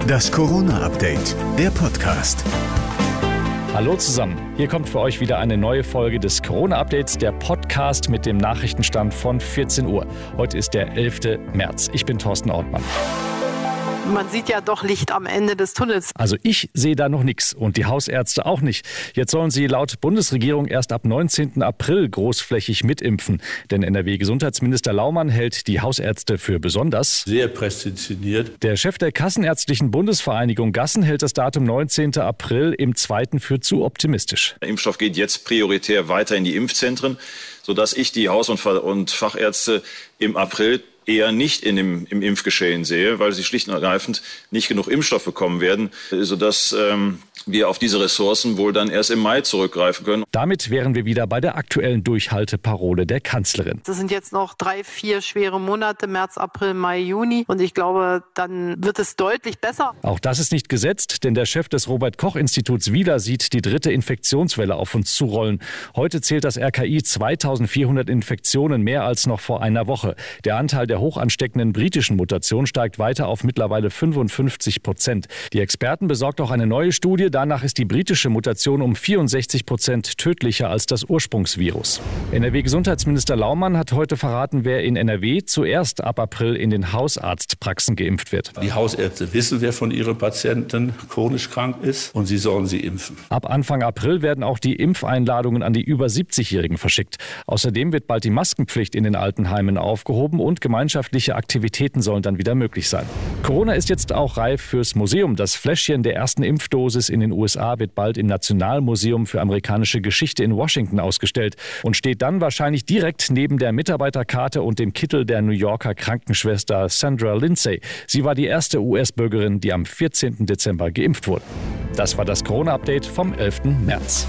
Das Corona-Update, der Podcast. Hallo zusammen. Hier kommt für euch wieder eine neue Folge des Corona-Updates, der Podcast mit dem Nachrichtenstand von 14 Uhr. Heute ist der 11. März. Ich bin Thorsten Ortmann man sieht ja doch Licht am Ende des Tunnels. Also ich sehe da noch nichts und die Hausärzte auch nicht. Jetzt sollen sie laut Bundesregierung erst ab 19. April großflächig mitimpfen. Denn NRW-Gesundheitsminister Laumann hält die Hausärzte für besonders sehr präzisioniert. Der Chef der Kassenärztlichen Bundesvereinigung Gassen hält das Datum 19. April im zweiten für zu optimistisch. Der Impfstoff geht jetzt prioritär weiter in die Impfzentren, sodass ich die Haus- und Fachärzte im April eher nicht in dem, im Impfgeschehen sehe, weil sie schlicht und ergreifend nicht genug Impfstoff bekommen werden, sodass ähm, wir auf diese Ressourcen wohl dann erst im Mai zurückgreifen können. Damit wären wir wieder bei der aktuellen Durchhalteparole der Kanzlerin. Das sind jetzt noch drei, vier schwere Monate, März, April, Mai, Juni. Und ich glaube, dann wird es deutlich besser. Auch das ist nicht gesetzt, denn der Chef des Robert-Koch-Instituts wieder sieht die dritte Infektionswelle auf uns zurollen. Heute zählt das RKI 2400 Infektionen mehr als noch vor einer Woche. Der Anteil der hoch ansteckenden britischen Mutation steigt weiter auf mittlerweile 55 Prozent. Die Experten besorgt auch eine neue Studie. Danach ist die britische Mutation um 64 Prozent tödlicher als das Ursprungsvirus. NRW-Gesundheitsminister Laumann hat heute verraten, wer in NRW zuerst ab April in den Hausarztpraxen geimpft wird. Die Hausärzte wissen, wer von ihren Patienten chronisch krank ist und sie sollen sie impfen. Ab Anfang April werden auch die Impfeinladungen an die über 70-Jährigen verschickt. Außerdem wird bald die Maskenpflicht in den Altenheimen aufgehoben und gemeinsam gemeinschaftliche Aktivitäten sollen dann wieder möglich sein. Corona ist jetzt auch reif fürs Museum. Das Fläschchen der ersten Impfdosis in den USA wird bald im Nationalmuseum für amerikanische Geschichte in Washington ausgestellt und steht dann wahrscheinlich direkt neben der Mitarbeiterkarte und dem Kittel der New Yorker Krankenschwester Sandra Lindsay. Sie war die erste US-Bürgerin, die am 14. Dezember geimpft wurde. Das war das Corona-Update vom 11. März.